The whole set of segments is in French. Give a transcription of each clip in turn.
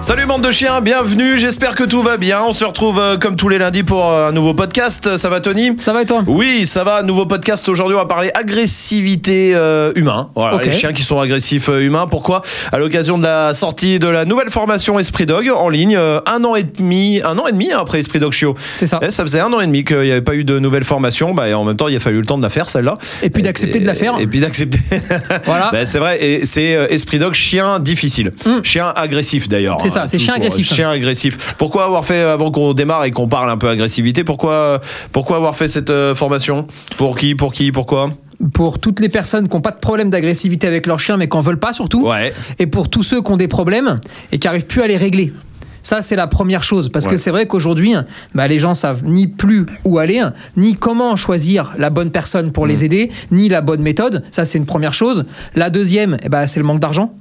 Salut bande de chiens, bienvenue, j'espère que tout va bien. On se retrouve euh, comme tous les lundis pour euh, un nouveau podcast. Ça va Tony? Ça va et toi? Oui, ça va, nouveau podcast. Aujourd'hui, on va parler agressivité euh, humain. Voilà, Ok. les chiens qui sont agressifs euh, humains. Pourquoi? À l'occasion de la sortie de la nouvelle formation Esprit Dog en ligne, euh, un an et demi, un an et demi hein, après Esprit Dog Chiot. C'est ça. Eh, ça faisait un an et demi qu'il n'y avait pas eu de nouvelle formation. Bah, et en même temps, il a fallu le temps de la faire celle-là. Et puis d'accepter de la faire. Et puis d'accepter. Voilà. Ben, c'est vrai, et c'est euh, Esprit Dog, chien difficile. Mm. Chien agressif d'ailleurs. C'est ça, c'est chien agressif. Chien agressif. Pourquoi avoir fait, euh, avant qu'on démarre et qu'on parle un peu agressivité, pourquoi, pourquoi avoir fait cette euh, formation? Pour qui Pour qui Pourquoi? Pour toutes les personnes qui n'ont pas de problème d'agressivité avec leur chien, mais qui n'en veulent pas surtout. Ouais. Et pour tous ceux qui ont des problèmes et qui n'arrivent plus à les régler. Ça, c'est la première chose. Parce Ouais. que c'est vrai qu'aujourd'hui, bah, les gens savent ni plus où aller, ni comment choisir la bonne personne pour Mm. les aider, ni la bonne méthode. Ça, c'est une première chose. La deuxième, eh ben, c'est le manque d'argent.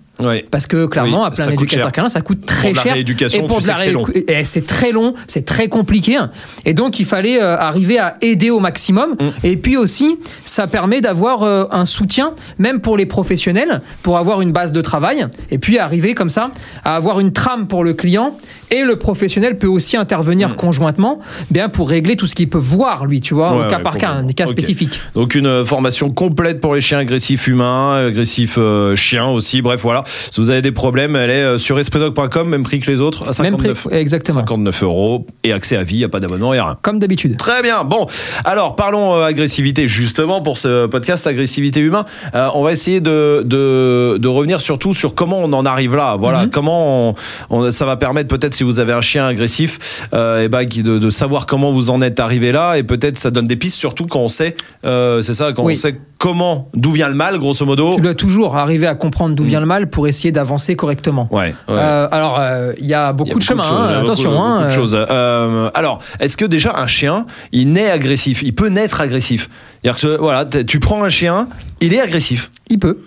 Parce que clairement, Oui, d'éducateurs cher. canins, ça coûte très cher. rééducation, et pour de la sais que c'est très long, c'est très compliqué. Et donc, il fallait euh, arriver à aider au maximum. Mm. Et puis aussi, ça permet d'avoir euh, un soutien, même pour les professionnels, pour avoir une base de travail. Et puis arriver comme ça à avoir une trame pour le client. Et le professionnel peut aussi intervenir conjointement, bien pour régler tout ce qu'il peut voir lui, tu vois, Mm. Ouais, au cas ouais, par cas, des cas Ok. spécifiques. Donc une euh, formation complète pour les chiens agressifs humains, agressifs euh, chiens aussi. Bref, voilà. Si vous avez des problèmes, elle est euh, sur espritdog.com, même prix que les autres, à Même 59, prix, exactement. 59 euros et accès à vie, il n'y a pas d'abonnement, il n'y a rien. Comme d'habitude. Très bien. Bon, alors parlons euh, agressivité justement pour ce podcast agressivité humain. Euh, on va essayer de, de, de revenir surtout sur comment on en arrive là. Voilà, Mhm. comment on, on- ça va permettre peut-être si vous avez un chien agressif, euh, et ben qui- de, de savoir comment vous en êtes arrivé là et peut-être ça donne des pistes surtout quand on sait, c'est ça, quand Oui. on sait comment, d'où vient le mal, grosso modo. Tu dois toujours arriver à comprendre d'où vient le mal pour essayer d'avancer correctement. Ouais. ouais. Euh, alors, euh, il y a beaucoup Il y a de chemins, hein, il y a attention. beaucoup, hein, beaucoup de euh, choses. Euh, alors, est-ce que déjà un chien, il naît agressif? Il peut naître agressif C'est-à-dire que voilà, tu prends un chien, il est agressif. Il peut,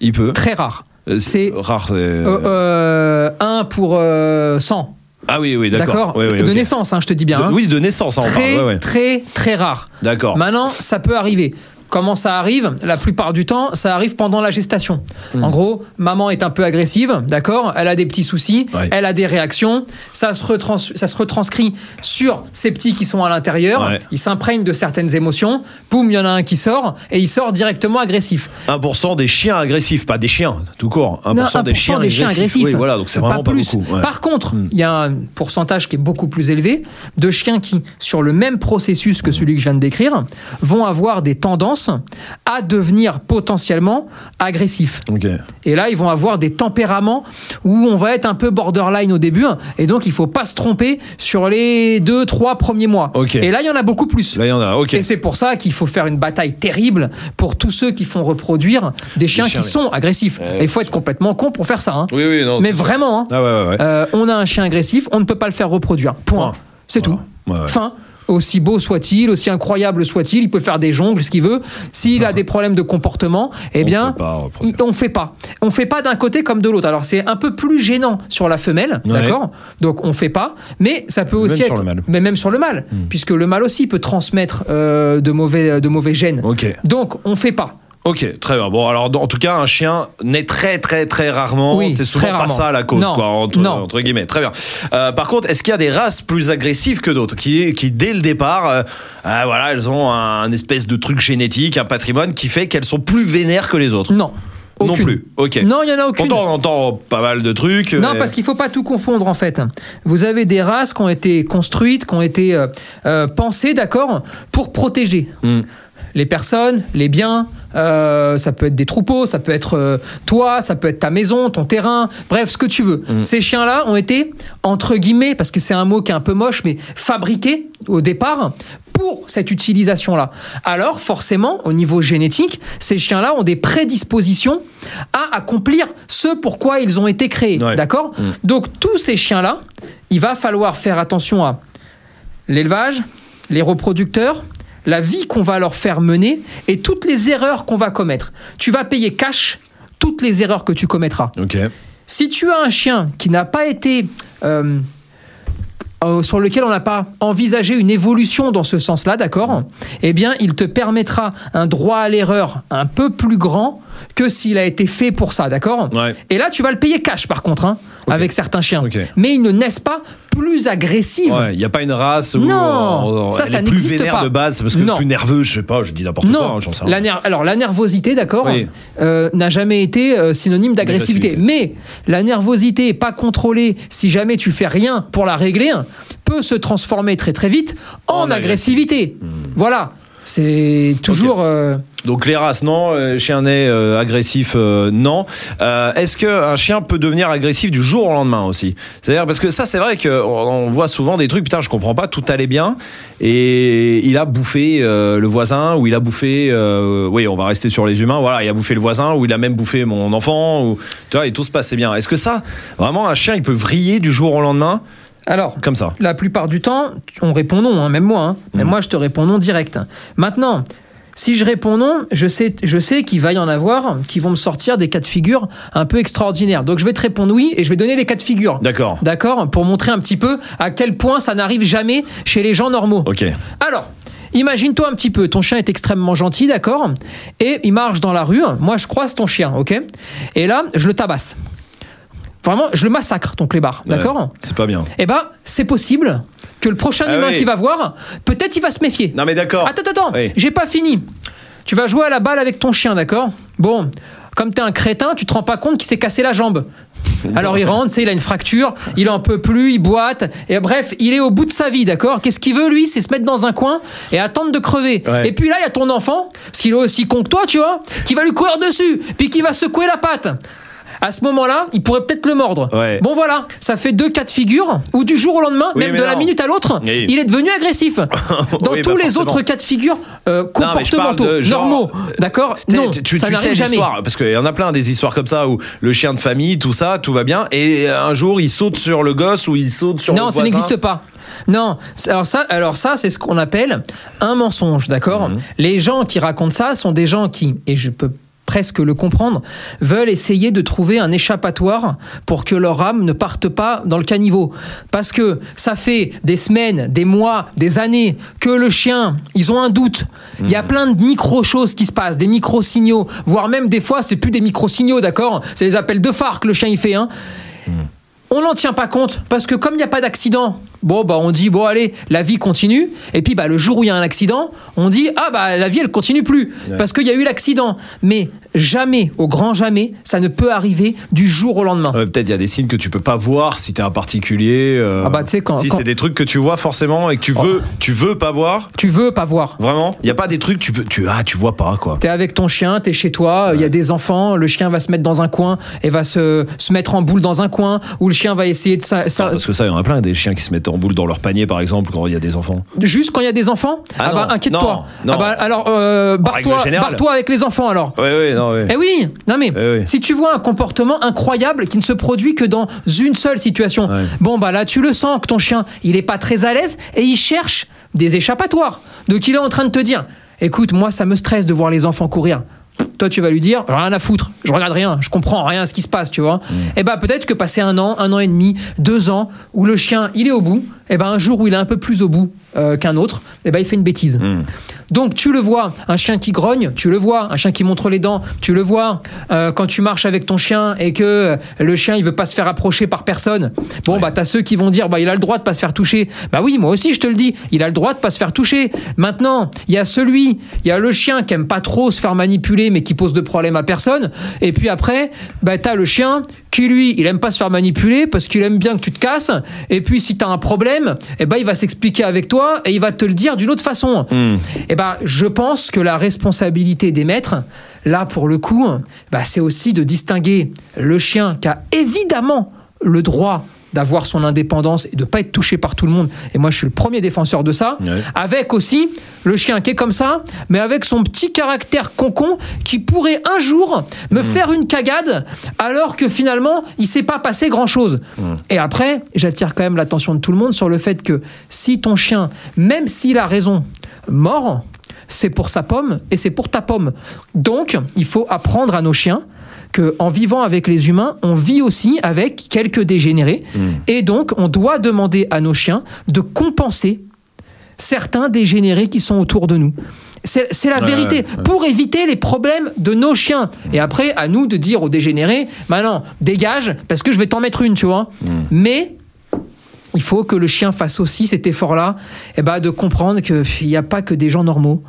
Il peut. très rare. C'est- rare. c'est- Euh, euh, un pour euh, 100, ah oui, oui, d'accord. d'accord? Oui, oui, De naissance, hein, je te dis bien. De- hein. oui, de naissance, hein, on très, parle. ouais, ouais. très, très rare. D'accord. Maintenant, ça peut arriver. Comment ça arrive La plupart du temps, ça arrive pendant la gestation. Hmm. En gros, maman est un peu agressive, d'accord Elle a des petits soucis, Ouais. elle a des réactions, ça se, retrans- ça se retranscrit sur ces petits qui sont à l'intérieur, Ouais. ils s'imprègnent de certaines émotions, boum, il y en a un qui sort, et il sort directement agressif. 1% des chiens agressifs, pas des chiens, tout court. 1%, Non, des, chiens, agressifs. Oui, voilà, donc c'est Pas vraiment pas, plus. beaucoup. ouais. Hmm. Par contre, il y a un pourcentage qui est beaucoup plus élevé de chiens qui, sur le même processus que celui que je viens de décrire, vont avoir des tendances à devenir potentiellement agressifs. Ok. Et là, ils vont avoir des tempéraments où on va être un peu borderline au début. hein. Et donc, il faut pas se tromper sur les deux, trois premiers mois. Et là, il y en a beaucoup plus. Là, il y en a. Ok. Et c'est pour ça qu'il faut faire une bataille terrible pour tous ceux qui font reproduire des chiens, chiens, qui oui. sont agressifs. Ouais, il faut être complètement con pour faire ça. hein. Oui, oui, non. Mais vraiment, hein, Ah ouais, ouais, ouais. euh, on a un chien agressif, on ne peut pas le faire reproduire. Point. Point. C'est tout. Fin. Aussi beau soit-il, aussi incroyable soit-il, il peut faire des jongles, ce qu'il veut. S'il a des problèmes de comportement, eh On bien, fait pas on fait pas. On fait pas d'un côté comme de l'autre. Alors c'est un peu plus gênant sur la femelle, Ouais. d'accord? Donc on fait pas, mais ça peut Même aussi être. Hmm. mais même sur le mâle, puisque le mâle aussi peut transmettre euh, de mauvais de mauvais gènes. Ok. Donc on fait pas. Ok, très bien. Bon, alors en tout cas, un chien naît très très très rarement. Oui, c'est souvent pas ça la cause, Non, quoi, entre, non. entre guillemets. Très bien. Euh, par contre, est-ce qu'il y a des races plus agressives que d'autres, qui, qui dès le départ, euh, ah, voilà, elles ont un, espèce de truc génétique, un patrimoine qui fait qu'elles sont plus vénères que les autres? Non. Non plus. Ok. Non, il y en a aucune. Pourtant, on entend pas mal de trucs. Non, mais- parce qu'il faut pas tout confondre en fait. Vous avez des races qui ont été construites, qui ont été euh, pensées, d'accord, pour protéger Mm. les personnes, les biens. Euh, ça peut être des troupeaux, ça peut être euh, toi, ça peut être ta maison, ton terrain, bref, ce que tu veux. Mm. Ces chiens-là ont été, entre guillemets, parce que c'est un mot qui est un peu moche, mais fabriqués au départ pour cette utilisation-là. Alors, forcément, au niveau génétique, ces chiens-là ont des prédispositions à accomplir ce pourquoi ils ont été créés. Ouais. D'accord Donc, tous ces chiens-là, il va falloir faire attention à l'élevage, les reproducteurs, la vie qu'on va leur faire mener et toutes les erreurs qu'on va commettre. Tu vas payer cash toutes les erreurs que tu commettras. Ok. Si tu as un chien qui n'a pas été euh, euh, sur lequel on n'a pas envisagé une évolution dans ce sens-là, d'accord? Eh bien, il te permettra un droit à l'erreur un peu plus grand que s'il a été fait pour ça, d'accord? Ouais. Et là, tu vas le payer cash, par contre, hein, avec certains chiens. Mais ils ne naissent pas plus agressifs. Ouais, il n'y a pas une race où Non, euh, ça, elle ça est plus n'existe vénère pas. de base parce que Non. plus nerveux, je sais pas, je dis n'importe quoi, hein, j'en sais rien. alors la nervosité, d'accord, Oui. euh, n'a jamais été euh, synonyme d'agressivité. Mais la nervosité pas contrôlée, si jamais tu fais rien pour la régler, peut se transformer très très vite en, En agressivité. Voilà, c'est toujours. euh, Donc les races, non. euh, chien né euh, agressif, euh, non. Est-ce qu'un chien peut devenir agressif du jour au lendemain aussi? C'est-à-dire parce que ça, c'est vrai qu'on on voit souvent des trucs. Putain, je comprends pas. Tout allait bien et il a bouffé le voisin ou il a bouffé. oui, on va rester sur les humains. Voilà, il a bouffé le voisin ou il a même bouffé mon enfant. Ou tu vois, et tout se passait bien. Est-ce que ça, vraiment, un chien, il peut vriller du jour au lendemain? Alors, comme ça la plupart du temps, on répond non, hein, même moi. hein. Mais moi, je te réponds non direct. Maintenant, si je réponds non, je sais, je sais qu'il va y en avoir qui vont me sortir des cas de figure un peu extraordinaires. Donc, je vais te répondre oui et je vais donner les cas de figure. D'accord. D'accord? Pour montrer un petit peu à quel point ça n'arrive jamais chez les gens normaux. Ok. Alors, imagine-toi un petit peu, ton chien est extrêmement gentil, d'accord? Et il marche dans la rue, moi je croise ton chien, ok? Et là, je le tabasse. Vraiment, je le massacre, ton clébard, d'accord c'est pas bien. Eh ben, c'est possible que le prochain Ah humain oui. qui va voir, peut-être il va se méfier. Non mais d'accord. Attends, attends, Oui. j'ai pas fini. Tu vas jouer à la balle avec ton chien, d'accord Bon, comme t'es un crétin, tu te rends pas compte qu'il s'est cassé la jambe. Alors il rentre, il a une fracture, il en peut plus, il boite, et bref, il est au bout de sa vie, d'accord Qu'est-ce qu'il veut lui C'est se mettre dans un coin et attendre de crever. Ouais. Et puis là, il y a ton enfant, parce qu'il est aussi con que toi, tu vois, qui va lui courir dessus, puis qui va secouer la patte. À ce moment-là, il pourrait peut-être le mordre. Ouais. Bon voilà, ça fait deux cas de figure où du jour au lendemain, Oui, même de la non. minute à l'autre, Oui. il est devenu agressif. Dans Oui, tous bah, les forcément. autres cas de figure euh, Non, comportementaux, genre- normaux, d'accord Non, tu, tu- ça tu sais jamais. parce qu'il y en a plein des histoires comme ça où le chien de famille, tout ça, tout va bien, et un jour il saute sur le gosse ou il saute sur Non, le ça voisin. n'existe pas. Non, alors ça, alors ça, c'est ce qu'on appelle un mensonge, d'accord Mhm. Les gens qui racontent ça sont des gens qui, et je peux presque le comprendre, veulent essayer de trouver un échappatoire pour que leur âme ne parte pas dans le caniveau. Parce que ça fait des semaines, des mois, des années que le chien, ils ont un doute. Il y a plein de micro-choses qui se passent, des micro-signaux, voire même des fois, c'est plus des micro-signaux, d'accord? C'est les appels de phare que le chien il fait, hein on n'en tient pas compte parce que comme il n'y a pas d'accident, bon bah on dit bon allez la vie continue. Et puis bah le jour où il y a un accident, on dit ah bah la vie elle continue plus. Parce qu'il y a eu l'accident. Mais jamais, au grand jamais, ça ne peut arriver du jour au lendemain. Ouais, Peut-être il y a des signes que tu peux pas voir si t'es un particulier. euh, Ah bah, tu sais, quand- si quand- c'est des trucs que tu vois forcément et que tu veux, tu veux pas voir. Tu veux pas voir. Vraiment, il y a pas des trucs tu peux, tu ah tu vois pas quoi. T'es avec ton chien, t'es chez toi, il y a des enfants, le chien va se mettre dans un coin et va se, se mettre en boule dans un coin, ou le chien va essayer de... Ah, parce que ça, il y en a plein des chiens qui se mettent en boule dans leur panier par exemple quand il y a des enfants. Juste quand il y a des enfants? Ah bah inquiète-toi. non, non. Ah bah alors euh, barre-toi barre-toi avec les enfants alors. Ouais ouais non Eh oui, non mais Eh oui. si tu vois un comportement incroyable qui ne se produit que dans une seule situation, Ouais. bon bah là tu le sens que ton chien il est pas très à l'aise et il cherche des échappatoires. Donc il est en train de te dire, écoute moi ça me stresse de voir les enfants courir. Toi tu vas lui dire rien à foutre, je regarde rien, je comprends rien à ce qui se passe, tu vois. Mm. Et bah peut-être que passer un an, un an et demi, deux ans où le chien il est au bout, et ben un jour où il est un peu plus au bout euh, qu'un autre, et ben il fait une bêtise. Mm. Donc tu le vois, un chien qui grogne, tu le vois, un chien qui montre les dents, tu le vois. Euh, quand tu marches avec ton chien et que euh, le chien il veut pas se faire approcher par personne, bon bah t'as ceux qui vont dire bah il a le droit de pas se faire toucher. Bah oui moi aussi je te le dis, il a le droit de pas se faire toucher. Maintenant il y a celui, il y a le chien qui aime pas trop se faire manipuler mais qui pose de problème à personne. Et puis après bah t'as le chien qui lui il aime pas se faire manipuler parce qu'il aime bien que tu te casses. Et puis si t'as un problème, eh ben il va s'expliquer avec toi et il va te le dire d'une autre façon. Eh ben, je pense que la responsabilité des maîtres, là pour le coup, bah, c'est aussi de distinguer le chien qui a évidemment le droit d'avoir son indépendance et de pas être touché par tout le monde. Et moi, je suis le premier défenseur de ça. Ouais. Avec aussi le chien qui est comme ça, mais avec son petit caractère concon qui pourrait un jour me faire une cagade alors que finalement, il s'est pas passé grand-chose. Et après, j'attire quand même l'attention de tout le monde sur le fait que si ton chien, même s'il a raison, mord, c'est pour sa pomme et c'est pour ta pomme. Donc, il faut apprendre à nos chiens que en vivant avec les humains, on vit aussi avec quelques dégénérés. Et donc, on doit demander à nos chiens de compenser certains dégénérés qui sont autour de nous. C'est la Ouais, vérité. ouais. Pour éviter les problèmes de nos chiens. Et après, à nous de dire aux dégénérés, bah non, dégage, parce que je vais t'en mettre une, tu vois. Mais il faut que le chien fasse aussi cet effort-là, et bah, de comprendre qu'il n'y a pas que des gens normaux.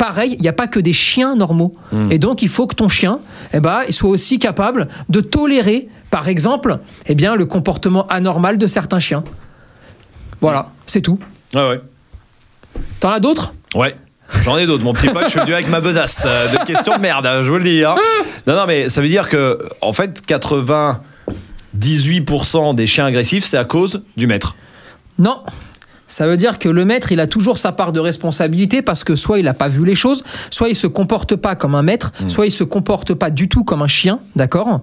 Pareil, il n'y a pas que des chiens normaux. Et donc, il faut que ton chien eh ben, il soit aussi capable de tolérer, par exemple, eh bien, le comportement anormal de certains chiens. Voilà, c'est tout. Ah ouais. T'en as d'autres? Ouais. J'en ai d'autres, mon petit pote, je suis venu avec ma besace euh, de questions de merde, hein, je vous le dis. hein. Non, non, mais ça veut dire que, en fait, 98% des chiens agressifs, c'est à cause du maître. Non. Ça veut dire que le maître, il a toujours sa part de responsabilité parce que soit il n'a pas vu les choses, soit il se comporte pas comme un maître, soit il se comporte pas du tout comme un chien, d'accord?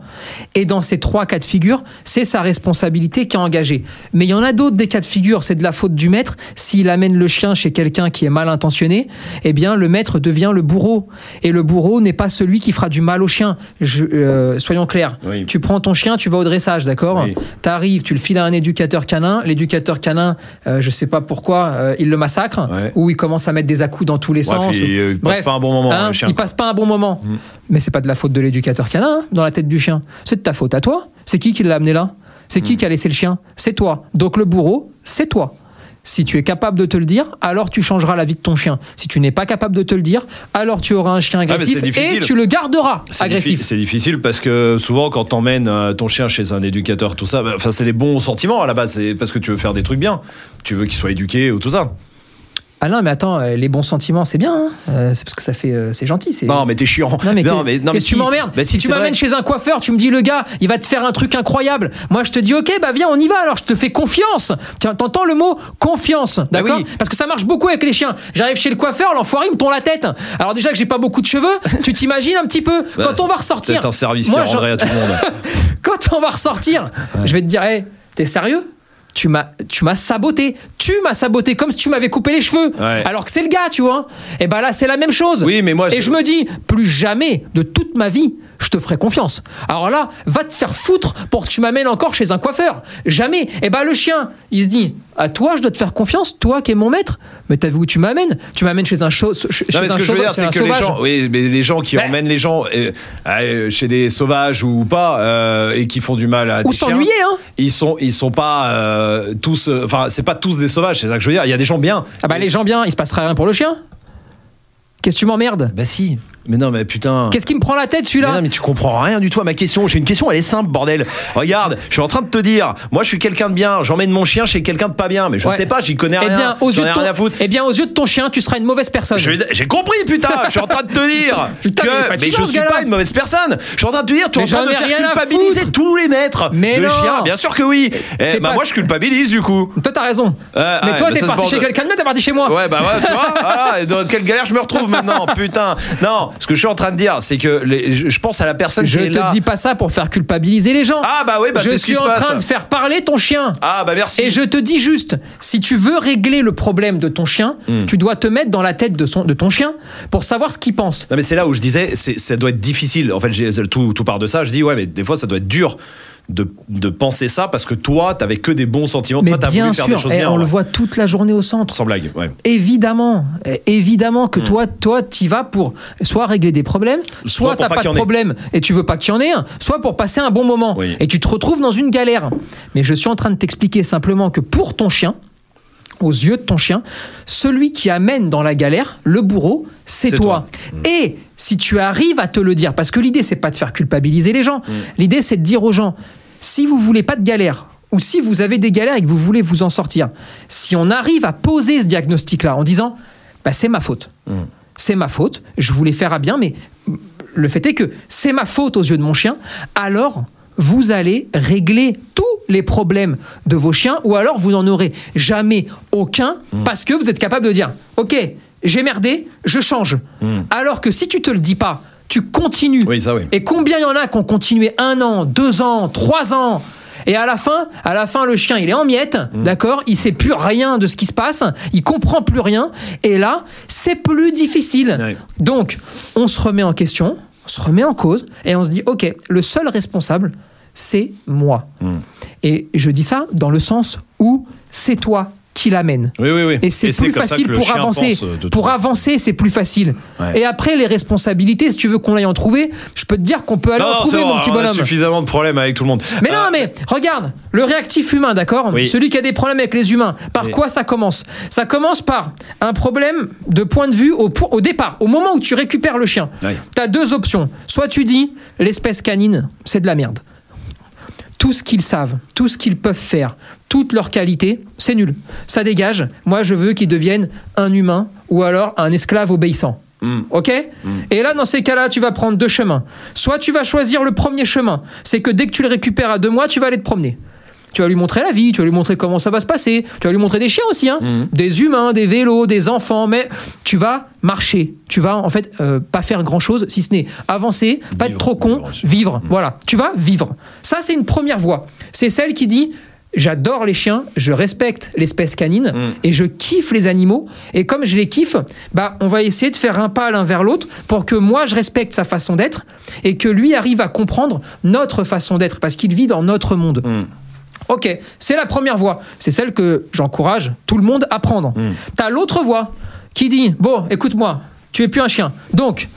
Et dans ces trois cas de figure, c'est sa responsabilité qui est engagée. Mais il y en a d'autres des cas de figure, c'est de la faute du maître. S'il amène le chien chez quelqu'un qui est mal intentionné, eh bien le maître devient le bourreau. Et le bourreau n'est pas celui qui fera du mal au chien. Je- euh, soyons clairs. Oui. Tu prends ton chien, tu vas au dressage, d'accord? Oui. T'arrives, tu le files à un éducateur canin. L'éducateur canin, euh, je sais pas pourquoi, euh, il le massacre Ouais. ou il commence à mettre des à-coups dans tous les sens. il, ou- euh, il passe Bref, pas un bon moment, hein, chien. il passe pas un bon moment. Mais c'est pas de la faute de l'éducateur canin hein, dans la tête du chien. C'est de ta faute à toi. C'est qui qui l'a amené là? C'est qui qui a laissé le chien? C'est toi. Donc le bourreau, c'est toi. Si tu es capable de te le dire, alors tu changeras la vie de ton chien. Si tu n'es pas capable de te le dire, alors tu auras un chien mais agressif et tu le garderas agressif. C'est difficile parce que souvent quand t'emmènes euh, ton chien chez un éducateur, tout ça, bah, enfin c'est des bons sentiments à la base, c'est parce que tu veux faire des trucs bien, tu veux qu'il soit éduqué ou tout ça. Ah non, mais attends, euh, les bons sentiments, c'est bien. hein. Euh, c'est parce que ça fait, euh, c'est gentil. c'est- Non mais t'es chiant. Non mais, non, mais, non, mais qu'est-ce que tu si. m'emmerdes Bah, Si, si, tu m'amènes chez un coiffeur, tu me dis le gars, il va te faire un truc incroyable. Moi, je te dis ok, bah viens, on y va. Alors, je te fais confiance. Tiens, t'entends le mot confiance, d'accord oui. Parce que ça marche beaucoup avec les chiens. J'arrive chez le coiffeur, l'enfoiré il me tond la tête. Alors déjà que j'ai pas beaucoup de cheveux, tu t'imagines un petit peu Bah, quand on va ressortir. C'est un service Moi, qui je- rendrait à tout le monde. quand on va ressortir, je vais te dire, hey, t'es sérieux? Tu m'as, tu m'as saboté. Tu m'as saboté comme si tu m'avais coupé les cheveux. Ouais. Alors que c'est le gars, tu vois. Et ben là, c'est la même chose. Oui, mais moi, Et je- me dis, plus jamais de toute ma vie, je te ferai confiance. Alors là, va te faire foutre pour que tu m'amènes encore chez un coiffeur. Jamais. Et ben le chien, il se dit, à toi, je dois te faire confiance, toi qui es mon maître. Mais t'as vu où tu m'amènes? Tu m'amènes chez un, chau- chez Non, mais un ce que je veux dire, c'est un que les gens, oui, mais les gens qui Ben. emmènent les gens euh, euh, chez des sauvages ou pas euh, et qui font du mal à Ou des chiens, s'ennuyer, hein. Ils sont, ils sont pas euh, tous, euh, enfin, c'est pas tous des sauvages, c'est ça que je veux dire. Il y a des gens bien. Ah bah les gens bien, il se passera rien pour le chien. Qu'est-ce que tu m'emmerdes? Bah si. Mais non, mais putain. Qu'est-ce qui me prend la tête Mais celui-là non, mais tu comprends rien du tout à ma question. J'ai une question, elle est simple, bordel. Regarde, je suis en train de te dire, moi je suis quelqu'un de bien, j'emmène mon chien chez quelqu'un de pas bien, mais je Ouais. sais pas, j'y connais Eh rien. bien, aux yeux de ton, rien à foutre. eh bien, aux yeux de ton chien, tu seras une mauvaise personne. Je- J'ai compris, putain. Je suis en train de te dire Putain, que mais mais je suis pas une mauvaise personne. Je suis en train de te dire, tu es en Mais train de faire culpabiliser tous les maîtres Mais de non. chiens. Bien sûr que oui. Eh, bah pas- moi je culpabilise du coup. Toi, t'as raison. Euh, mais toi, t'es parti chez quelqu'un de bien, t'es parti chez moi. Ouais, bah ouais, tu vois, dans quelle galère je me retrouve maintenant, putain. Non, ce que je suis en train de dire, c'est que les- je je pense à la personne Je qui est te là. dis pas ça pour faire culpabiliser les gens. Ah bah oui, bah je c'est ce qui suis se en passe. train de faire parler ton chien. Ah bah merci. Et je te dis juste, si tu veux régler le problème de ton chien, Hmm. tu dois te mettre dans la tête de, son, de ton chien pour savoir ce qu'il pense. Non mais c'est là où je disais, ça doit être difficile. En fait, tout, tout part de ça. Je dis ouais, mais des fois ça doit être dur de, de penser ça parce que toi, t'avais que des bons sentiments. Mais toi, t'as voulu faire des sûr, choses et bien. on le voit toute la journée au centre. Sans blague, ouais. Évidemment, évidemment Hmm. que toi, toi, t'y vas pour soit régler des problèmes, Soit soit, t'as pas de problème et tu veux pas qu'il y en ait un, soit pour passer un bon moment Oui. et tu te retrouves dans une galère. Mais je suis en train de t'expliquer simplement que pour ton chien, aux yeux de ton chien, celui qui amène dans la galère, le bourreau, c'est toi. toi. Et si tu arrives à te le dire, parce que l'idée c'est pas de faire culpabiliser les gens, l'idée c'est de dire aux gens, si vous voulez pas de galère, ou si vous avez des galères et que vous voulez vous en sortir, si on arrive à poser ce diagnostic-là en disant, bah, c'est ma faute, c'est ma faute, je voulais faire à bien, mais le fait est que c'est ma faute aux yeux de mon chien, alors vous allez régler tous les problèmes de vos chiens, ou alors vous n'en aurez jamais aucun, parce que vous êtes capable de dire, ok, j'ai merdé, je change. Alors que si tu te le dis pas, tu continues. Oui, ça, oui. Et combien il y en a qui ont continué un an, deux ans, trois ans? Et à la fin, à la fin, le chien, il est en miettes, d'accord? Il sait plus rien de ce qui se passe, il comprend plus rien, et là, c'est plus difficile. Donc, on se remet en question, on se remet en cause et on se dit, ok, le seul responsable, c'est moi. Hmm. Et je dis ça dans le sens où c'est toi qui l'amène. Oui, oui, oui. Et c'est plus facile pour avancer. euh, Pour avancer, c'est plus facile. Ouais. Et après, les responsabilités, si tu veux qu'on aille en trouver, je peux te dire qu'on peut aller Non, en trouver, bon, mon petit on a suffisamment de problèmes avec tout le monde. Mais Euh, non, mais regarde, le réactif humain, d'accord Oui. Celui qui a des problèmes avec les humains. Par Oui. quoi ça commence Ça commence par un problème de point de vue au, au départ. Au moment où tu récupères le chien, Oui. tu as deux options. Soit tu dis, l'espèce canine, c'est de la merde. Tout ce qu'ils savent, tout ce qu'ils peuvent faire, toute leur qualité, c'est nul. Ça dégage. Moi, je veux qu'ils deviennent un humain ou alors un esclave obéissant. Mm. Ok Et là, dans ces cas-là, tu vas prendre deux chemins. Soit tu vas choisir le premier chemin, c'est que dès que tu le récupères à deux mois, tu vas aller te promener. Tu vas lui montrer la vie, tu vas lui montrer comment ça va se passer, tu vas lui montrer des chiens aussi, hein. des humains, des vélos, des enfants, mais tu vas marcher. Tu vas en fait euh, pas faire grand-chose, si ce n'est avancer, pas être trop con, vivre vivre. Voilà, tu vas vivre. Ça, c'est une première voie. C'est celle qui dit J'adore les chiens, je respecte l'espèce canine et je kiffe les animaux. Et comme je les kiffe, bah, on va essayer de faire un pas l'un vers l'autre pour que moi je respecte sa façon d'être et que lui arrive à comprendre notre façon d'être parce qu'il vit dans notre monde. Ok, c'est la première voie. C'est celle que j'encourage tout le monde à prendre. T'as l'autre voie qui dit Bon, écoute-moi, tu es plus un chien. Donc,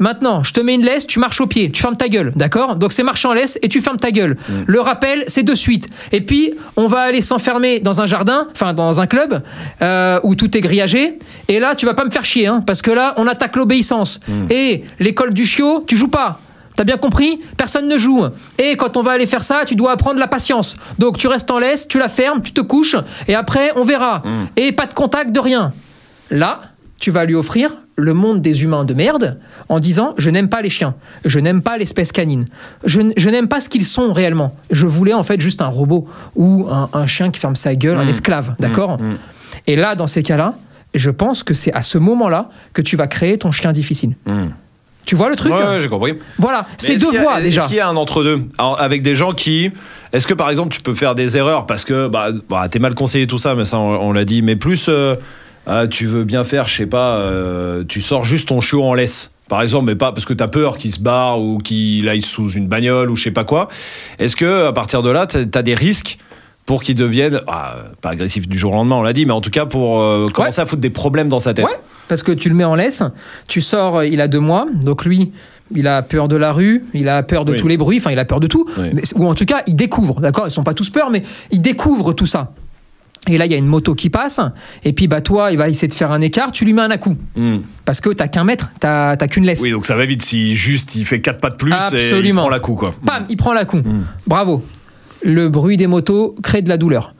Maintenant, je te mets une laisse, tu marches au pied, tu fermes ta gueule, d'accord? Donc c'est marche en laisse et tu fermes ta gueule. Le rappel, c'est de suite. Et puis, on va aller s'enfermer dans un jardin, enfin dans un club, euh, où tout est grillagé. Et là, tu vas pas me faire chier, hein, parce que là, on attaque l'obéissance. Et l'école du chiot, tu joues pas. T'as bien compris Personne ne joue. Et quand on va aller faire ça, tu dois apprendre la patience. Donc tu restes en laisse, tu la fermes, tu te couches, et après, on verra. Et pas de contact, de rien. Là, tu vas lui offrir le monde des humains de merde en disant je n'aime pas les chiens, je n'aime pas l'espèce canine, je, n'aime pas ce qu'ils sont réellement. Je voulais en fait juste un robot ou un, un chien qui ferme sa gueule, un esclave, d'accord Et là, dans ces cas-là, je pense que c'est à ce moment-là que tu vas créer ton chien difficile. Tu vois le truc Ouais, j'ai compris. Voilà, c'est deux a- voies déjà. Est-ce qu'il y a un entre-deux avec des gens qui. Est-ce que par exemple tu peux faire des erreurs parce que bah, bah, t'es mal conseillé tout ça, mais ça on, on l'a dit, mais plus euh, ah, tu veux bien faire, je sais pas, euh, tu sors juste ton chiot en laisse. Par exemple, mais pas parce que t'as peur qu'il se barre ou qu'il aille sous une bagnole ou je sais pas quoi. Est-ce que à partir de là, t'as t'as des risques pour qu'il devienne ah, pas agressif du jour au lendemain, on l'a dit, mais en tout cas pour euh, commencer à foutre des problèmes dans sa tête. Ouais, parce que tu le mets en laisse, tu sors, euh, il a deux mois, donc lui, il a peur de la rue, il a peur de Oui. tous les bruits, enfin il a peur de tout, Oui. mais, ou en tout cas il découvre, d'accord Ils sont pas tous peurs, mais il découvre tout ça. Et là, il y a une moto qui passe, et puis bah toi, il va essayer de faire un écart, tu lui mets un à-coup. Hmm. Parce que t'as qu'un mètre, t'as t'as qu'une laisse. Oui, donc ça va vite. Si juste il fait quatre pas de plus et il prend la coup, quoi. Pam, il prend la coup. Hmm. Bravo. Le bruit des motos crée de la douleur.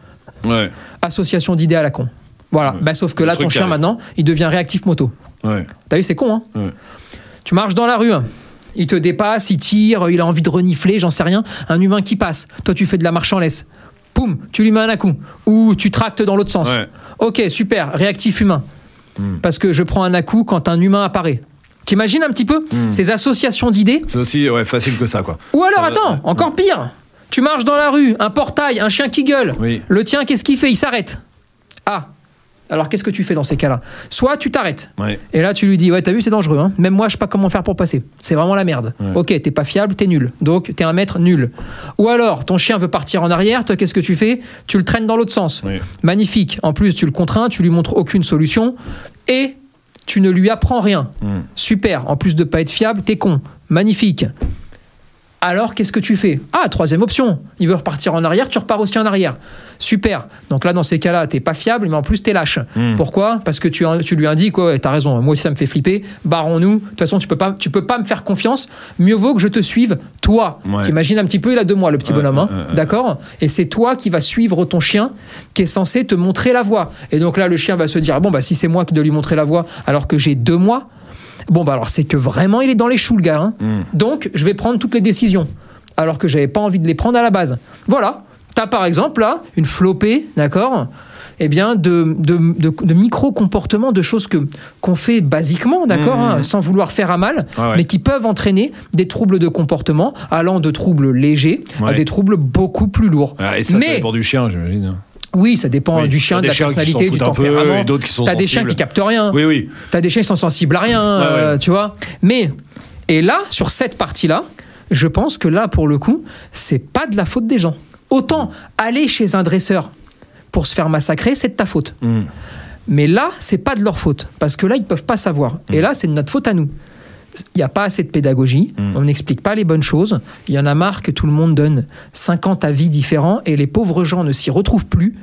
Ouais, Association d'idées à la con. Voilà. Bah, sauf que Le là, ton chien maintenant, il devient réactif moto. ouais. T'as vu, c'est con, hein Ouais. Tu marches dans la rue, il te dépasse, il tire, il a envie de renifler, j'en sais rien. Un humain qui passe, toi tu fais de la marche en laisse. Poum, tu lui mets un à coup. Ou tu tractes dans l'autre sens. Ok, super, réactif humain. Parce que je prends un à coup quand un humain apparaît. T'imagines un petit peu ces associations d'idées C'est aussi ouais, facile que ça, quoi. Ou alors, Ça attends, encore pire. Tu marches dans la rue, un portail, un chien qui gueule. Oui. Le tien, qu'est-ce qu'il fait? Il s'arrête. Ah, alors qu'est-ce que tu fais dans ces cas-là? Soit tu t'arrêtes. Ouais. Et là, tu lui dis, ouais, t'as vu, c'est dangereux. Hein Même moi, je sais pas comment faire pour passer. C'est vraiment la merde. Ok, t'es pas fiable, t'es nul. Donc, t'es un maître nul. Ou alors, ton chien veut partir en arrière. Toi, qu'est-ce que tu fais? Tu le traînes dans l'autre sens. Magnifique. En plus, tu le contrains, tu lui montres aucune solution. Et tu ne lui apprends rien. Super. En plus de pas être fiable, t'es con. Magnifique. Alors, qu'est-ce que tu fais? Ah, troisième option. Il veut repartir en arrière, tu repars aussi en arrière. Super. Donc là, dans ces cas-là, t'es pas fiable, mais en plus, t'es lâche. Hmm. Pourquoi? Parce que tu, tu lui indiques, ouais, t'as raison, moi aussi, ça me fait flipper. Barrons-nous. De toute façon, tu peux pas, tu peux pas me faire confiance. Mieux vaut que je te suive, toi. Ouais. T'imagines un petit peu, il a deux mois, le petit Ouais, bonhomme. hein. ouais. D'accord? Et c'est toi qui vas suivre ton chien, qui est censé te montrer la voie. Et donc là, le chien va se dire, bon, bah si c'est moi qui dois lui montrer la voie, alors que j'ai deux mois, bon, bah alors c'est que vraiment, il est dans les choux, le gars. hein. Donc, je vais prendre toutes les décisions, alors que j'avais pas envie de les prendre à la base. Voilà. T'as par exemple là une flopée, d'accord eh bien, de, de, de- de micro-comportements, de choses que qu'on fait basiquement, d'accord, hein, sans vouloir faire à mal, ouais. mais qui peuvent entraîner des troubles de comportement, allant de troubles légers à des troubles beaucoup plus lourds. Ah, Et ça, mais dépend du chien, j'imagine. Oui, ça dépend Oui, du chien, de la personnalité, du tempérament. d'autres qui sont T'as des chiens qui captent rien. Oui, oui. T'as des chiens qui sont sensibles à rien, euh, ouais. tu vois. Mais Et là, sur cette partie-là, je pense que là, pour le coup, c'est pas de la faute des gens. Autant aller chez un dresseur pour se faire massacrer, c'est de ta faute. Mm. Mais là, c'est pas de leur faute parce que là, ils peuvent pas savoir. Et là, c'est de notre faute à nous. Il n'y a pas assez de pédagogie, on n'explique pas les bonnes choses. Il y en a marre que tout le monde donne 50 avis différents et les pauvres gens ne s'y retrouvent plus.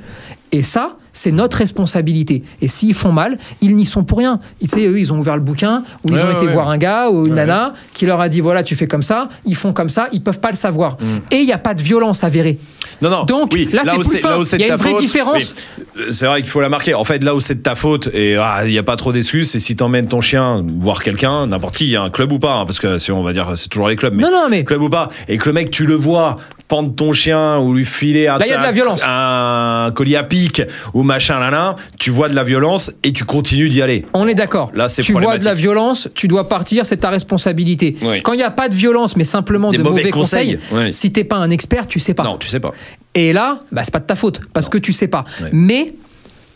Et ça, c'est notre responsabilité. Et s'ils font mal, ils n'y sont pour rien. Tu sais, eux, ils ont ouvert le bouquin, ou ils Ouais, ont été ouais, voir un gars ou une nana qui leur a dit voilà, tu fais comme ça, ils font comme ça, ils peuvent pas le savoir. Et il n'y a pas de violence avérée. Non, non. Donc, oui, là, c'est où plus fin. là c'est Il y a une vraie faute, différence. euh, C'est vrai qu'il faut la marquer. En fait, là où c'est de ta faute et ah, il n'y a pas trop d'excuses, c'est si t'emmènes ton chien voir quelqu'un, n'importe qui, un club ou pas, hein, parce que si on va dire c'est toujours les clubs, mais, Non, non, mais- club ou pas, et que le mec tu le vois pendre ton chien ou lui filer un, Là, y a de la violence. un colis à pic ou machin là là, tu vois de la violence et tu continues d'y aller. On est d'accord. Là, c'est Tu vois de la violence, tu dois partir, c'est ta responsabilité. Oui. Quand il n'y a pas de violence, mais simplement Des de mauvais mauvais, conseils, conseils, oui. si t'es pas un expert, tu sais pas. Non, tu sais pas. Et là, bah, c'est pas de ta faute, parce que tu sais pas. Mais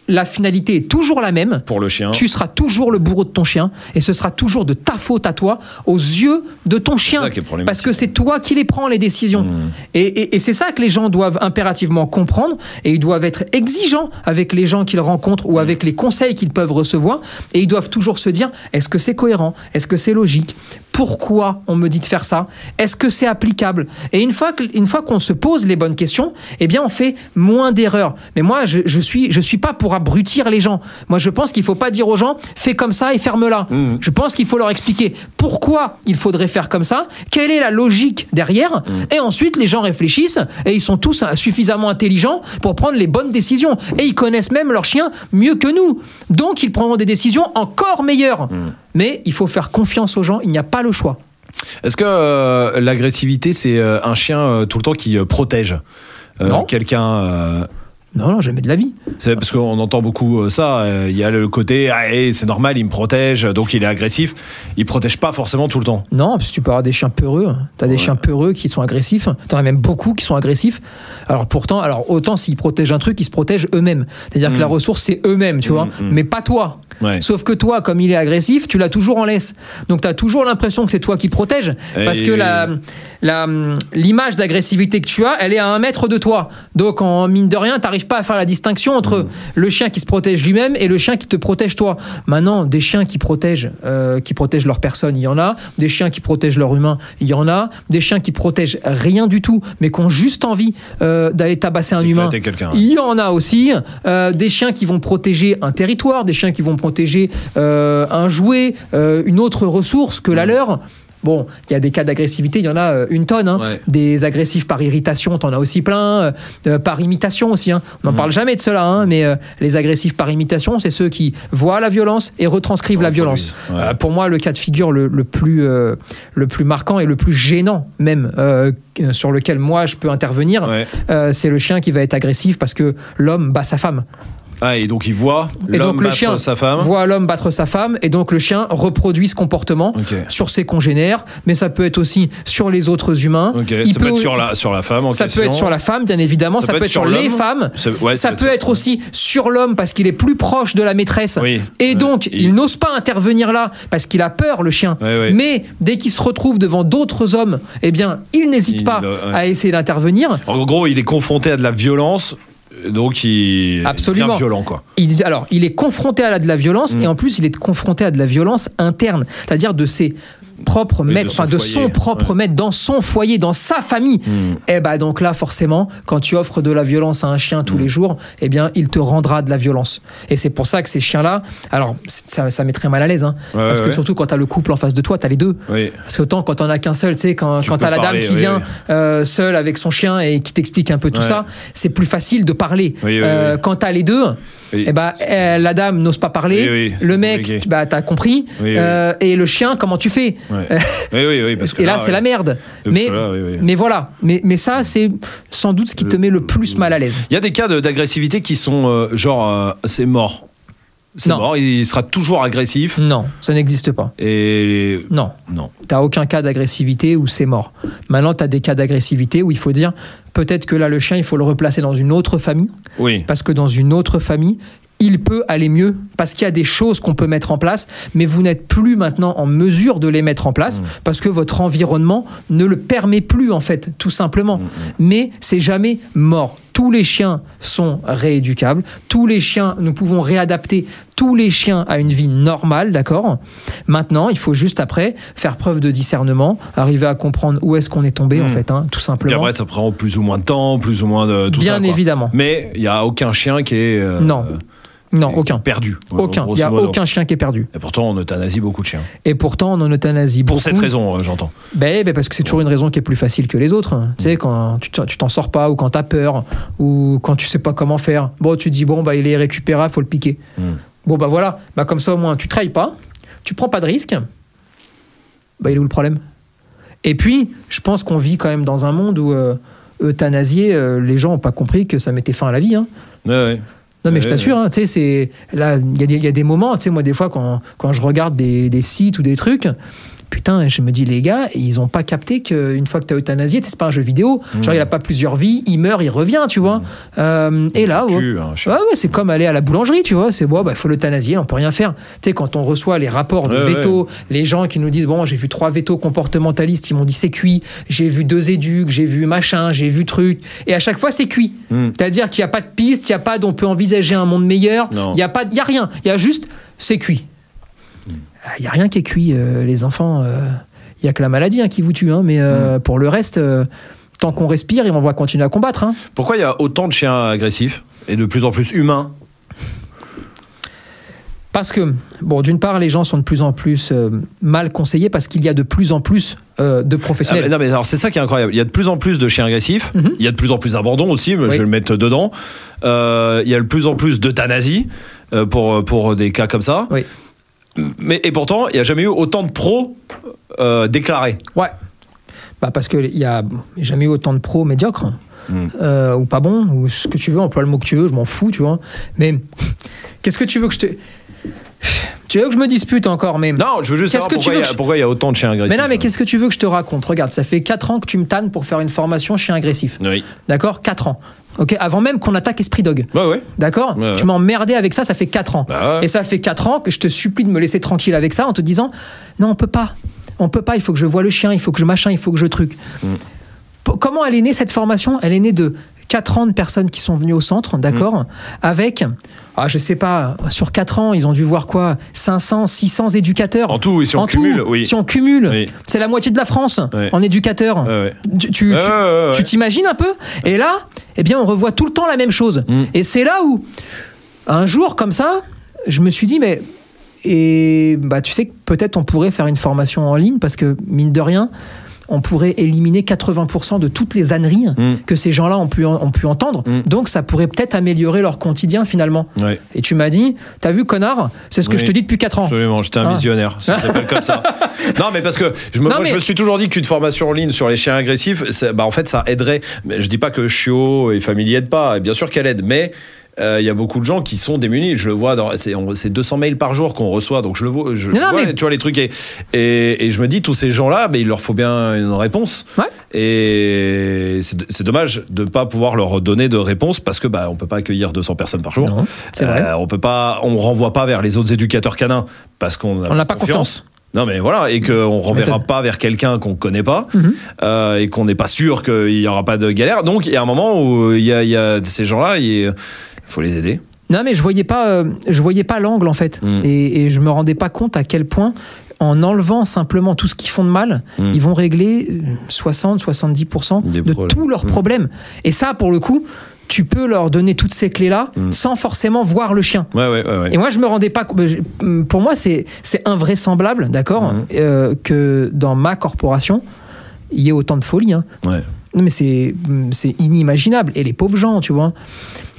la finalité est toujours la même. Pour le chien. Tu seras toujours le bourreau de ton chien et ce sera toujours de ta faute à toi aux yeux de ton chien. ça qui est problématique. Parce que c'est toi qui les prends les décisions. Mmh. Et, et- et c'est ça que les gens doivent impérativement comprendre et ils doivent être exigeants avec les gens qu'ils rencontrent ou avec les conseils qu'ils peuvent recevoir. Et ils doivent toujours se dire est-ce que c'est cohérent? Est-ce que c'est logique? Pourquoi on me dit de faire ça? Est-ce que c'est applicable? Et une fois que- une fois qu'on se pose les bonnes questions, eh bien on fait moins d'erreurs. Mais moi, je, je suis je suis pas pour abrutir les gens. Moi, je pense qu'il faut pas dire aux gens fais comme ça et ferme-la. Je pense qu'il faut leur expliquer pourquoi il faudrait faire comme ça, quelle est la logique derrière, et ensuite les gens réfléchissent et ils sont tous suffisamment intelligents pour prendre les bonnes décisions. Et ils connaissent même leur chien mieux que nous. Donc ils prendront des décisions encore meilleures. Mais il faut faire confiance aux gens, il n'y a pas le choix. Est-ce que euh, l'agressivité, c'est euh, un chien euh, tout le temps qui euh, protège euh, quelqu'un euh, Non, non, jamais de la vie. C'est parce qu'on entend beaucoup euh, ça. euh, Il y a le côté, ah, eh, c'est normal, il me protège, donc il est agressif. Il protège pas forcément tout le temps. Non, parce que tu peux avoir des chiens peureux. Tu as des chiens peureux qui sont agressifs. Tu en as même beaucoup qui sont agressifs. Alors pourtant, alors autant s'ils protègent un truc, ils se protègent eux-mêmes. C'est-à-dire que la ressource, c'est eux-mêmes, tu vois. Mais pas toi. Ouais. Sauf que toi, comme il est agressif, tu l'as toujours en laisse. Donc tu as toujours l'impression que c'est toi qui protège. Parce Et- que la- la- l'image d'agressivité que tu as, elle est à un mètre de toi. Donc en mine de rien, tu n'arrives pas à faire la distinction entre Mm. le chien qui se protège lui-même et le chien qui te protège toi. Maintenant, des chiens qui protègent, euh, qui protègent leur personne, il y en a. Des chiens qui protègent leur humain, il y en a. Des chiens qui protègent rien du tout, mais qui ont juste envie euh, d'aller tabasser un humain. D'éclater. Il y en a aussi. Euh, des chiens qui vont protéger un territoire, des chiens qui vont protéger euh, un jouet, euh, une autre ressource que Mm. la leur. Bon, il y a des cas d'agressivité, il y en a euh, une tonne. hein. Ouais. Des agressifs par irritation, t'en as aussi plein. euh, par imitation aussi. hein. On Mm. n'en parle jamais de cela, hein, mais euh, les agressifs par imitation, c'est ceux qui voient la violence et retranscrivent la violence. Ouais. Euh, pour moi, le cas de figure le, le plus, le plus marquant et le plus gênant, même, sur lequel moi je peux intervenir, Ouais. c'est le chien qui va être agressif parce que l'homme bat sa femme. Ah, et donc il voit l'homme le battre chien sa femme. voit l'homme battre sa femme et donc le chien reproduit ce comportement sur ses congénères, mais ça peut être aussi sur les autres humains. Il ça peut, être sur la, sur la femme en ça question. peut être sur la femme, bien évidemment. Ça, peut être sur, les femmes. Ça- ouais, ça ça peut peut être aussi sur l'homme parce qu'il est plus proche de la maîtresse. Oui. Et Ouais. donc, Il- il, n'ose pas intervenir là parce qu'il a peur, le chien. Ouais. Mais dès qu'il se retrouve devant d'autres hommes, eh bien, il n'hésite pas à essayer d'intervenir. En gros, il est confronté à de la violence, donc il Absolument. violent, quoi. Il, alors, il est confronté à la- de la violence Mm. et en plus, il est confronté à de la violence interne, c'est-à-dire de ses propres Oui, de enfin de foyer, son propre ouais. maître, dans son foyer, dans sa famille. Mm. Et bah donc là, forcément, quand tu offres de la violence à un chien Mm. tous les jours, eh bien, il te rendra de la violence. Et c'est pour ça que ces chiens-là, alors ça, ça met très mal à l'aise, hein, Ouais, parce ouais, que surtout quand tu as le couple en face de toi, tu as les deux. Oui. Parce qu'autant quand on a qu'un seul, tu sais, quand, Tu quand t'as la parler, dame qui oui, vient oui. euh, seule avec son chien et qui t'explique un peu tout ça, c'est plus facile de parler. Euh. Quand t'as les deux, Oui. eh ben, euh, la dame n'ose pas parler, Oui, oui, le mec, bah, t'as compris. Euh, et le chien, comment tu fais. Euh, oui, oui, oui, parce que Et là, c'est la merde. Mais, là, mais voilà, mais, mais ça, c'est sans doute ce qui te met le plus mal à l'aise. Il y a des cas d'agressivité qui sont euh, genre, c'est mort. C'est mort, il sera toujours agressif. Non, ça n'existe pas. Et Non. non. T'as aucun cas d'agressivité où c'est mort. Maintenant, tu as des cas d'agressivité où il faut dire peut-être que là, le chien, il faut le replacer dans une autre famille, Oui. parce que dans une autre famille, il peut aller mieux parce qu'il y a des choses qu'on peut mettre en place, mais vous n'êtes plus maintenant en mesure de les mettre en place parce que votre environnement ne le permet plus en fait, tout simplement. Mais c'est jamais mort. Tous les chiens sont rééducables, tous les chiens, nous pouvons réadapter tous les chiens à une vie normale, d'accord? Maintenant, il faut juste après faire preuve de discernement, arriver à comprendre où est-ce qu'on est tombé en fait, hein, tout simplement. après, ça prend plus ou moins de temps, plus ou moins de tout ça. Bien évidemment. Mais il n'y a aucun chien qui est. euh, Non. Non, aucun. Perdu. Aucun. Il n'y a modo. aucun chien qui est perdu. Et pourtant, on euthanasie beaucoup de chiens. Et pourtant, on en euthanasie Pour beaucoup. cette raison, euh, j'entends. Ben, ben, parce que c'est toujours une raison qui est plus facile que les autres. Tu sais, quand tu t'en- sors pas, ou quand t'as peur, ou quand tu sais pas comment faire. Bon, tu te dis, bon, bah, il est récupérable, faut le piquer. Mm. Bon, bah voilà. Bah, comme ça, au moins, tu trahis pas, tu prends pas de risque. Bah, il est où le problème? Et puis, je pense qu'on vit quand même dans un monde où euh, euthanasier, euh, les gens ont pas compris que ça mettait fin à la vie. hein. Ouais, ouais. Non, mais je Ouais, t'assure, hein, tu sais, c'est. Là, il y, a des- il y a des moments, tu sais, moi, des fois, quand, quand je regarde des, des sites ou des trucs, putain, je me dis, les gars, ils ont pas capté qu'une fois que tu as euthanasié, c'est pas un jeu vidéo. Mmh. Genre, il a pas plusieurs vies, il meurt, il revient, tu vois. Euh, et là, Tu ouais. c'est comme aller à la boulangerie, tu vois. C'est bon, bah, faut l'euthanasier, on peut rien faire. Tu sais, quand on reçoit les rapports de veto, les gens qui nous disent bon, j'ai vu trois vétos comportementalistes, ils m'ont dit c'est cuit. J'ai vu deux éduques, j'ai vu machin, j'ai vu truc. Et à chaque fois, c'est cuit. Mm. C'est-à-dire qu'il n'y a pas de piste, il n'y a pas d'on peut envisager un monde meilleur. Il n'y a pas, il y a rien. Il y a juste c'est cuit. Ah, Il n'y a rien qui est cuit, euh, les enfants. euh, Il y a que la maladie hein, qui vous tue, hein, mais euh, pour le reste. euh, Tant qu'on respire, on va continuer à combattre. hein. Pourquoi il y a autant de chiens agressifs et de plus en plus humains? Parce que, bon, d'une part, les gens sont de plus en plus euh, mal conseillés parce qu'il y a de plus en plus euh, de Ah, professionnels. mais non, mais alors c'est ça qui est incroyable. Il y a de plus en plus de chiens agressifs. Mhm. Il y a de plus en plus d'abandon aussi. mais Je vais le mettre dedans. Euh, il y a de plus en plus d'euthanasie euh, pour pour des cas comme ça. Oui. Mais et pourtant, il n'y a jamais eu autant de pros euh, déclarés. Ouais. Bah parce qu'il y a jamais eu autant de pros médiocres. Mm. euh, ou pas bons, ou ce que tu veux, emploie le mot que tu veux, je m'en fous, tu vois. Mais qu'est-ce que tu veux que je te. Tu veux que je me dispute encore, mais. Non, je veux juste savoir que pourquoi il veux y, que a- je- pourquoi il y a autant de chiens agressifs. Mais non, mais qu'est-ce que tu veux que je te raconte? Regarde, ça fait 4 ans que tu me tannes pour faire une formation chien agressif. Oui. D'accord? 4 ans. Ok Avant même qu'on attaque Esprit Dog. Ouais, ouais. D'accord? Ouais, ouais. Tu m'as emmerdé avec ça, ça fait 4 ans. Bah ouais. Et ça fait 4 ans que je te supplie de me laisser tranquille avec ça en te disant non, on peut pas. On peut pas, il faut que je vois le chien, il faut que je machin, il faut que je truc. Mm. Comment elle est née cette formation? Elle est née de 4 ans de personnes qui sont venues au centre, d'accord Mm. Avec, ah, je sais pas, sur 4 ans, ils ont dû voir quoi? 500, 600 éducateurs. En tout, oui, si on En tout, cumule, oui. si on cumule, Oui. c'est la moitié de la France en éducateurs. Ouais. Ouais, tu t'imagines un peu? Et là, eh bien, on revoit tout le temps la même chose. Mm. Et c'est là où, un jour comme ça, je me suis dit, mais. Et bah, tu sais que peut-être on pourrait faire une formation en ligne parce que, mine de rien, on pourrait éliminer 80% de toutes les âneries Mm. que ces gens-là ont pu, ont pu entendre. Mm. Donc, ça pourrait peut-être améliorer leur quotidien finalement. Ouais. Et tu m'as dit, t'as vu, connard C'est ce que Oui. je te dis depuis 4 ans. Absolument, j'étais un Ah. visionnaire. Ça s'appelle comme ça. Non, mais parce que je me, Non, moi, je mais- me suis toujours dit qu'une formation en ligne sur les chiens agressifs, bah, en fait, ça aiderait. Mais je dis pas que Chiot et Family aident pas. Bien sûr qu'elle aide, mais euh, il y a beaucoup de gens qui sont démunis. Je le vois c'est on- c'est 200 mails par jour qu'on reçoit, donc je le vois. Je Non, non, vois, mais- tu vois les trucs et, et, et je me dis tous ces gens-là, mais il leur faut bien une réponse. Ouais. Et c'est dommage de pas pouvoir leur donner de réponse parce que bah on peut pas accueillir 200 personnes par jour. Non, vrai. Euh, on peut pas, on renvoie pas vers les autres éducateurs canins parce qu'on On n'a pas confiance. Non mais voilà et qu'on renverra Méthode. pas vers quelqu'un qu'on connaît pas Mhm. euh, et qu'on n'est pas sûr qu'il y aura pas de galère. Donc il y a un moment où il y a, il y a ces gens-là, faut les aider. Non, mais je voyais pas, euh, je voyais pas l'angle en fait, Mm. et, et je me rendais pas compte à quel point, en enlevant simplement tout ce qu'ils font de mal, Mm. ils vont régler euh, 60-70% Des de tous leurs Mm. problèmes. Et ça, pour le coup, tu peux leur donner toutes ces clés-là sans forcément voir le chien. Ouais ouais ouais. Et moi, je me rendais pas. Pour moi, c'est invraisemblable, d'accord, euh, que dans ma corporation, il y ait autant de folie. hein. Non, mais c'est c'est inimaginable. Et les pauvres gens, tu vois.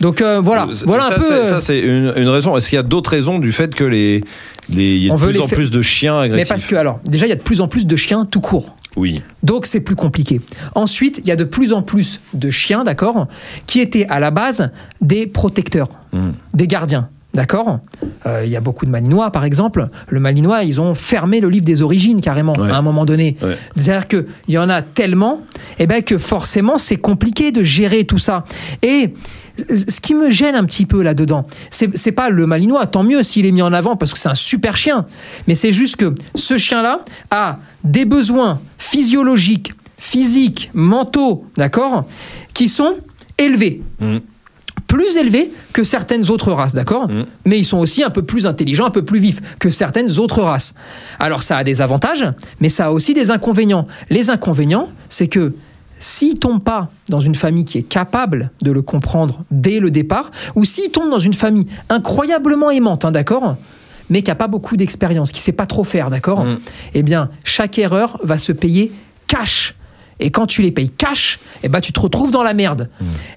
Donc euh, voilà, Euh, voilà ça, un peu. c'est- euh, Ça c'est une, une raison. Est-ce qu'il y a d'autres raisons du fait que les les il y a de plus en plus de chiens Mais agressifs? parce que, alors, déjà, il y a de plus en plus de chiens tout court. Oui. Donc, c'est plus compliqué. Ensuite, il y a de plus en plus de chiens, d'accord, qui étaient à la base des protecteurs, Mm. des gardiens. D'accord Euh, Il y a beaucoup de Malinois, par exemple. Le Malinois, ils ont fermé le livre des origines carrément Ouais. à un moment donné. Ouais. C'est-à-dire qu'il y en a tellement eh ben, que forcément, c'est compliqué de gérer tout ça. Et ce qui me gêne un petit peu là-dedans, c'est c'est pas le Malinois, tant mieux s'il est mis en avant parce que c'est un super chien. Mais c'est juste que ce chien-là a des besoins physiologiques, physiques, mentaux, d'accord, qui sont élevés Mm. Plus élevés que certaines autres races, d'accord Mm. Mais ils sont aussi un peu plus intelligents, un peu plus vifs que certaines autres races. Alors ça a des avantages, mais ça a aussi des inconvénients. Les inconvénients, c'est que s'il tombe pas dans une famille qui est capable de le comprendre dès le départ, ou s'il tombe dans une famille incroyablement aimante, hein, d'accord mais qui n'a pas beaucoup d'expérience, qui sait pas trop faire, d'accord Mm. Eh bien, chaque erreur va se payer cash. Et quand tu les payes cash, eh ben, tu te retrouves dans la merde.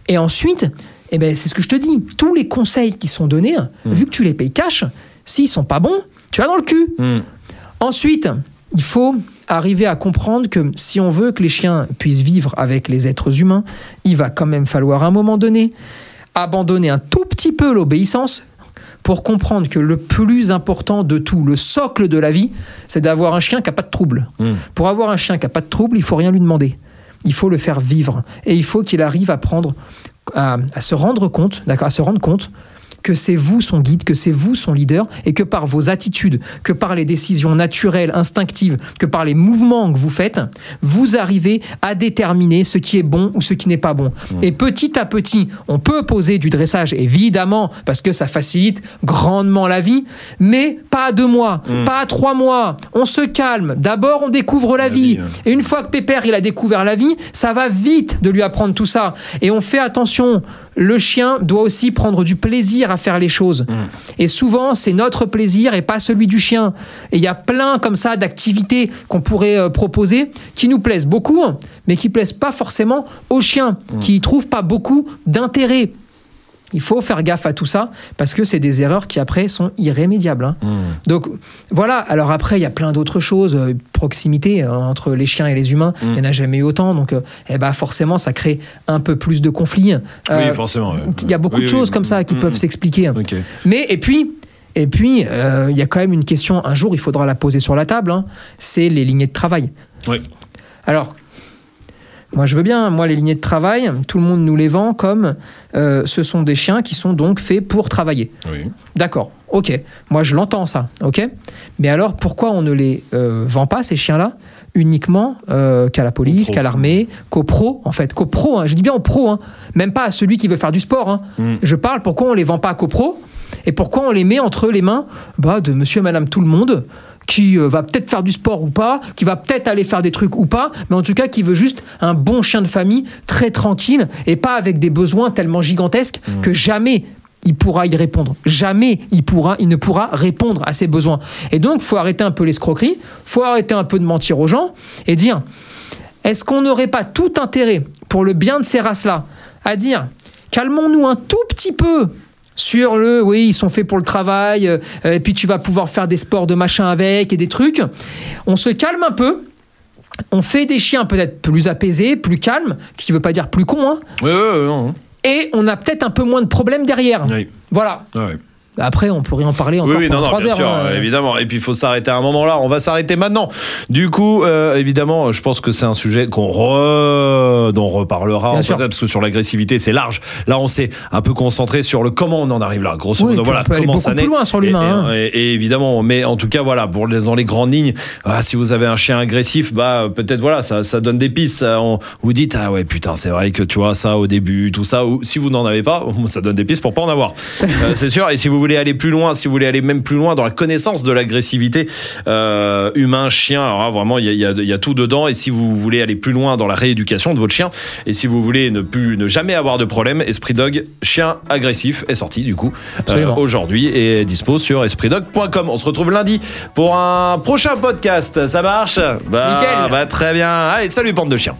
Et ensuite, eh ben, c'est ce que je te dis, tous les conseils qui sont donnés, vu que tu les payes cash, s'ils sont pas bons, tu vas dans le cul. Mm. Ensuite, il faut arriver à comprendre que si on veut que les chiens puissent vivre avec les êtres humains, il va quand même falloir à un moment donné abandonner un tout petit peu l'obéissance pour comprendre que le plus important de tout, le socle de la vie, c'est d'avoir un chien qui n'a pas de trouble. Mm. Pour avoir un chien qui n'a pas de trouble, il faut rien lui demander. Il faut le faire vivre. Et il faut qu'il arrive à prendre, à, se rendre compte, d'accord, à se rendre compte que c'est vous son guide, que c'est vous son leader, et que par vos attitudes, que par les décisions naturelles, instinctives, que par les mouvements que vous faites, vous arrivez à déterminer ce qui est bon ou ce qui n'est pas bon. Et petit à petit, on peut poser du dressage, évidemment, parce que ça facilite grandement la vie, mais pas à deux mois, pas à trois mois. On se calme. D'abord, on découvre la, La vie. vie, ouais. Et une fois que Pépère il a découvert la vie, ça va vite de lui apprendre tout ça. Et on fait attention. Le chien doit aussi prendre du plaisir à faire les choses. Et souvent, c'est notre plaisir et pas celui du chien. Et il y a plein comme ça d'activités qu'on pourrait euh, proposer qui nous plaisent beaucoup, mais qui plaisent pas forcément aux chiens, qui y trouvent pas beaucoup d'intérêt. Il faut faire gaffe à tout ça parce que c'est des erreurs qui après sont irrémédiables. hein. Donc voilà, alors après il y a plein d'autres choses, euh, proximité euh, entre les chiens et les humains, il n'y en a jamais eu autant, donc euh, eh ben, forcément ça crée un peu plus de conflits. Euh, Oui, forcément. Il y a beaucoup Oui, de oui. choses comme ça qui peuvent s'expliquer. Ok. Mais et puis, et puis euh, il y a quand même une question, un jour il faudra la poser sur la table, hein, c'est les lignées de travail. Oui. Alors, moi je veux bien, moi les lignées de travail, tout le monde nous les vend comme euh, ce sont des chiens qui sont donc faits pour travailler. Oui. D'accord, ok. Moi, je l'entends, ça, ok Mais alors, pourquoi on ne les euh, vend pas, ces chiens-là, uniquement euh, qu'à la police, qu'à l'armée, qu'aux pros, en fait? Qu'aux pros, hein. je dis bien aux pros, hein. même pas à celui qui veut faire du sport. hein. Mm. Je parle pourquoi on les vend pas qu'aux pros et pourquoi on les met entre les mains bah, de monsieur et madame tout le monde qui euh, va peut-être faire du sport ou pas, qui va peut-être aller faire des trucs ou pas, mais en tout cas qui veut juste un bon chien de famille très tranquille et pas avec des besoins tellement gigantesques que jamais il pourra y répondre. Jamais il, pourra, il ne pourra répondre à ses besoins. Et donc, faut arrêter un peu l'escroquerie, faut arrêter un peu de mentir aux gens et dire est-ce qu'on n'aurait pas tout intérêt, pour le bien de ces races-là, à dire calmons-nous un tout petit peu sur le oui, ils sont faits pour le travail, euh, et puis tu vas pouvoir faire des sports de machin avec et des trucs. On se calme un peu. On fait des chiens peut-être plus apaisés, plus calmes, qui veut pas dire plus cons, hein, non. et on a peut-être un peu moins de problèmes derrière. Oui. Voilà. Après, on pourrait en parler encore Oui, oui, non, pendant non, bien heures. sûr, hein. évidemment. Et puis il faut s'arrêter à un moment là. On va s'arrêter maintenant. Du coup, euh, évidemment, je pense que c'est un sujet qu'on re... dont on reparlera Bien en sûr. fait, parce que sur l'agressivité, c'est large. Là, on s'est un peu concentré sur le comment on en arrive là. Grosso Oui, modo, voilà on peut aller comment beaucoup ça plus naît. loin sur Et- l'humain, Et, hein. et- et évidemment, mais en tout cas, voilà, pour les, dans les grandes lignes, ah, si vous avez un chien agressif, bah peut-être voilà, ça, ça donne des pistes. Ça, on- vous dites ah ouais putain, c'est vrai que tu vois ça au début, tout ça. Ou si vous n'en avez pas, ça donne des pistes pour pas en avoir. Euh, c'est sûr. Et si vous voulez aller plus loin, si vous voulez aller même plus loin dans la connaissance de l'agressivité euh, humain, chien, alors là, vraiment il y a, y y tout dedans. Et si vous voulez aller plus loin dans la rééducation de votre chien, et si vous voulez ne plus ne jamais avoir de problème, Esprit Dog chien agressif est sorti du coup euh, aujourd'hui et est dispo sur espritdog.com. On se retrouve lundi pour un prochain podcast. Ça marche? Bah, bah très bien. Allez, salut bande de chiens.